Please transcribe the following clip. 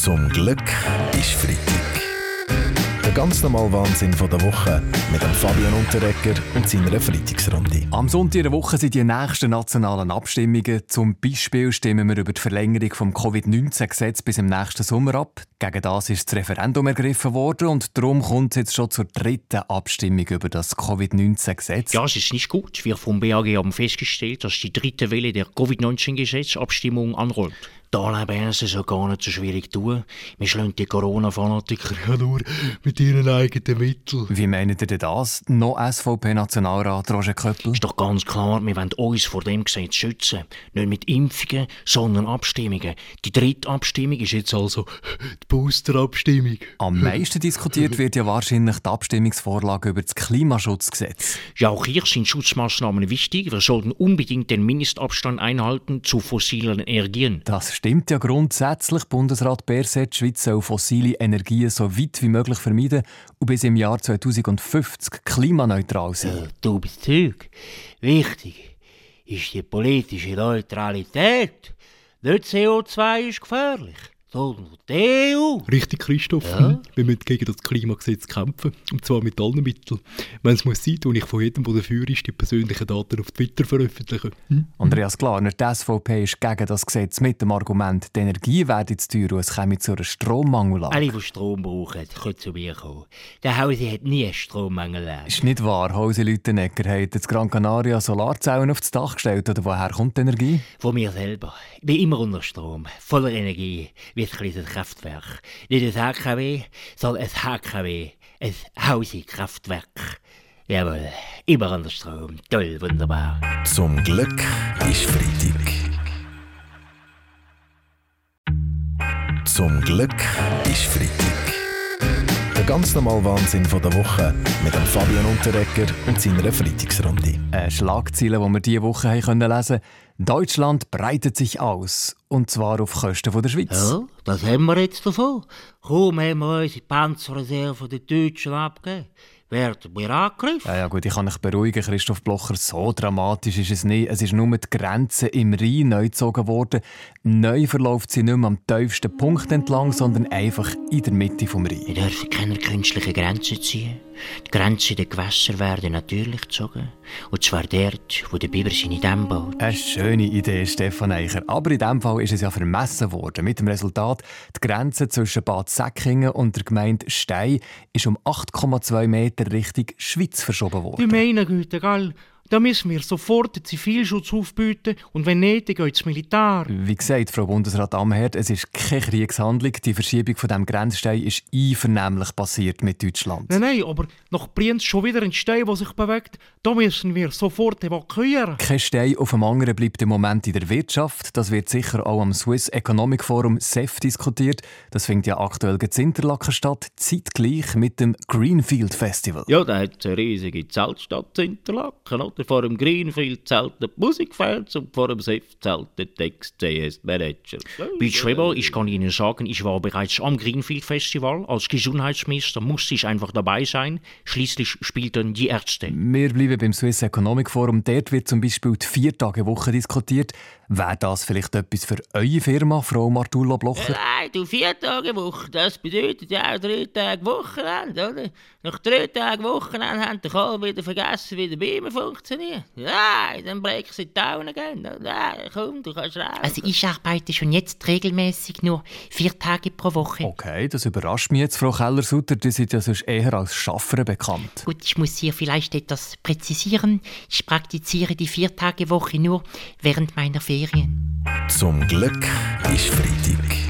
Zum Glück ist Freitag. Der ganz normale Wahnsinn von der Woche mit dem Fabian Unterrecker und seiner Freitagsrunde. Am Sonntag der Woche sind die nächsten nationalen Abstimmungen. Zum Beispiel stimmen wir über die Verlängerung des Covid-19-Gesetzes bis im nächsten Sommer ab. Gegen das ist das Referendum ergriffen worden und darum kommt es jetzt schon zur dritten Abstimmung über das Covid-19-Gesetz. Ja, es ist nicht gut. Wir vom BAG haben festgestellt, dass die dritte Welle der Covid-19-Gesetzabstimmung anrollt. Da leben sie so gar nicht so schwierig tun. Wir schlagen die Corona-Fanatiker ja nur mit ihren eigenen Mitteln. Wie meint ihr denn das? Noch SVP-Nationalrat Roger Köppel? Ist doch ganz klar, wir wollen uns vor dem Gesetz schützen. Nicht mit Impfungen, sondern Abstimmungen. Die dritte Abstimmung ist jetzt also die Booster-Abstimmung. Am meisten diskutiert wird ja wahrscheinlich die Abstimmungsvorlage über das Klimaschutzgesetz. Ja, auch hier sind Schutzmaßnahmen wichtig. Wir sollten unbedingt den Mindestabstand einhalten zu fossilen Energien. Das stimmt ja grundsätzlich. Bundesrat Berset, Schweiz soll fossile Energien so weit wie möglich vermeiden und bis im Jahr 2050 klimaneutral sein. Ja, du bist Zeug. Wichtig ist die politische Neutralität. Nicht CO2 ist gefährlich, die EU. Richtig, Christoph. Ja? Wir müssen gegen das Klimagesetz kämpfen. Und zwar mit allen Mitteln. Wenn es muss sein, tue ich von jedem, der dafür ist, die persönlichen Daten auf Twitter veröffentlichen. Hm? Andreas Klarner, die SVP ist gegen das Gesetz mit dem Argument, die Energie werde zu teuer und es käme zu einer Strommangellage. Alle, die Strom brauchen, können zu mir kommen. Der Hause hat nie einen Strommangel. Ist nicht wahr, Hause Lütenegger hat jetzt Gran Canaria Solarzellen aufs Dach gestellt oder woher kommt die Energie? Von mir selber. Ich bin immer unter Strom, voller Energie, wie ein kleines Kraftwerk. Nicht ein HKW, sondern ein HKW, ein Hausi-Kraftwerk. Jawohl, immer unter Strom. Toll, wunderbar. Zum Glück ist Freitag. Zum Glück ist Freitag. Der ganz normale Wahnsinn von der Woche mit dem Fabian Unterrecker und seiner Freitagsrunde. Eine Schlagzeile, die wir diese Woche haben können lesen Deutschland breitet sich aus. Und zwar auf Kosten der Schweiz. Ja, das haben wir jetzt davon. Kaum haben wir unsere Panzerreserve den Deutschen abgegeben. Werden wir angegriffen? Ja, ja gut, ich kann dich beruhigen, Christoph Blocher, so dramatisch ist es nicht. Es ist nur die Grenze im Rhein neu gezogen worden. Neu verläuft sie nicht mehr am tiefsten Punkt entlang, sondern einfach in der Mitte vom Rhein. Wir dürfen keine künstlichen Grenzen ziehen. Die Grenzen der Gewässer werden natürlich gezogen. Und zwar dort, wo der Biber seine Dämme baut. Eine schöne Idee, Stefan Eicher. Aber in diesem Fall ist es ja vermessen worden. Mit dem Resultat, die Grenze zwischen Bad Säckingen und der Gemeinde Stein ist um 8,2 Meter Richtung Schweiz verschoben worden. Die meine Güte, gell? Da müssen wir sofort den Zivilschutz aufbieten und wenn nicht, dann geht ins Militär. Wie gesagt, Frau Bundesrat Amherd, es ist keine Kriegshandlung. Die Verschiebung von dem Grenzstein ist einvernehmlich passiert mit Deutschland. Nein, nein, aber nach Brienz schon wieder ein Stein, der sich bewegt. Da müssen wir sofort evakuieren. Kein Stein auf dem anderen bleibt im Moment in der Wirtschaft. Das wird sicher auch am Swiss Economic Forum SEF diskutiert. Das findet ja aktuell in Interlaken statt, zeitgleich mit dem Greenfield Festival. Ja, da hat es eine riesige Zeltstadt in Interlaken, oder? Vor dem Greenfield zelten die Musikfans und vor dem SEF zelten die Ex-CS-Manager. Bei Schweber, ich kann Ihnen sagen, ich war bereits am Greenfield Festival. Als Gesundheitsminister musste ich einfach dabei sein. Schließlich spielten die Ärzte. Wir bleiben beim Swiss Economic Forum. Dort wird zum Beispiel die Vier-Tage-Woche diskutiert. Wäre das vielleicht etwas für eure Firma, Frau Martula Blocher? Nein, du vier Tage Woche, das bedeutet ja auch drei Tage Wochenende, oder? Nach drei Tagen Wochenende haben die alle wieder vergessen, wie der Beamer funktioniert. Nein, dann brechen sie die gehen. Nein, komm, du kannst raus. Also ich arbeite schon jetzt regelmäßig nur vier Tage pro Woche. Okay, das überrascht mich jetzt, Frau Keller-Sutter. Die sind ja sonst eher als Schaffer bekannt. Gut, ich muss hier vielleicht etwas präzisieren. Ich praktiziere die Vier-Tage-Woche nur während meiner Ferien. Zum Glück ist Freitag.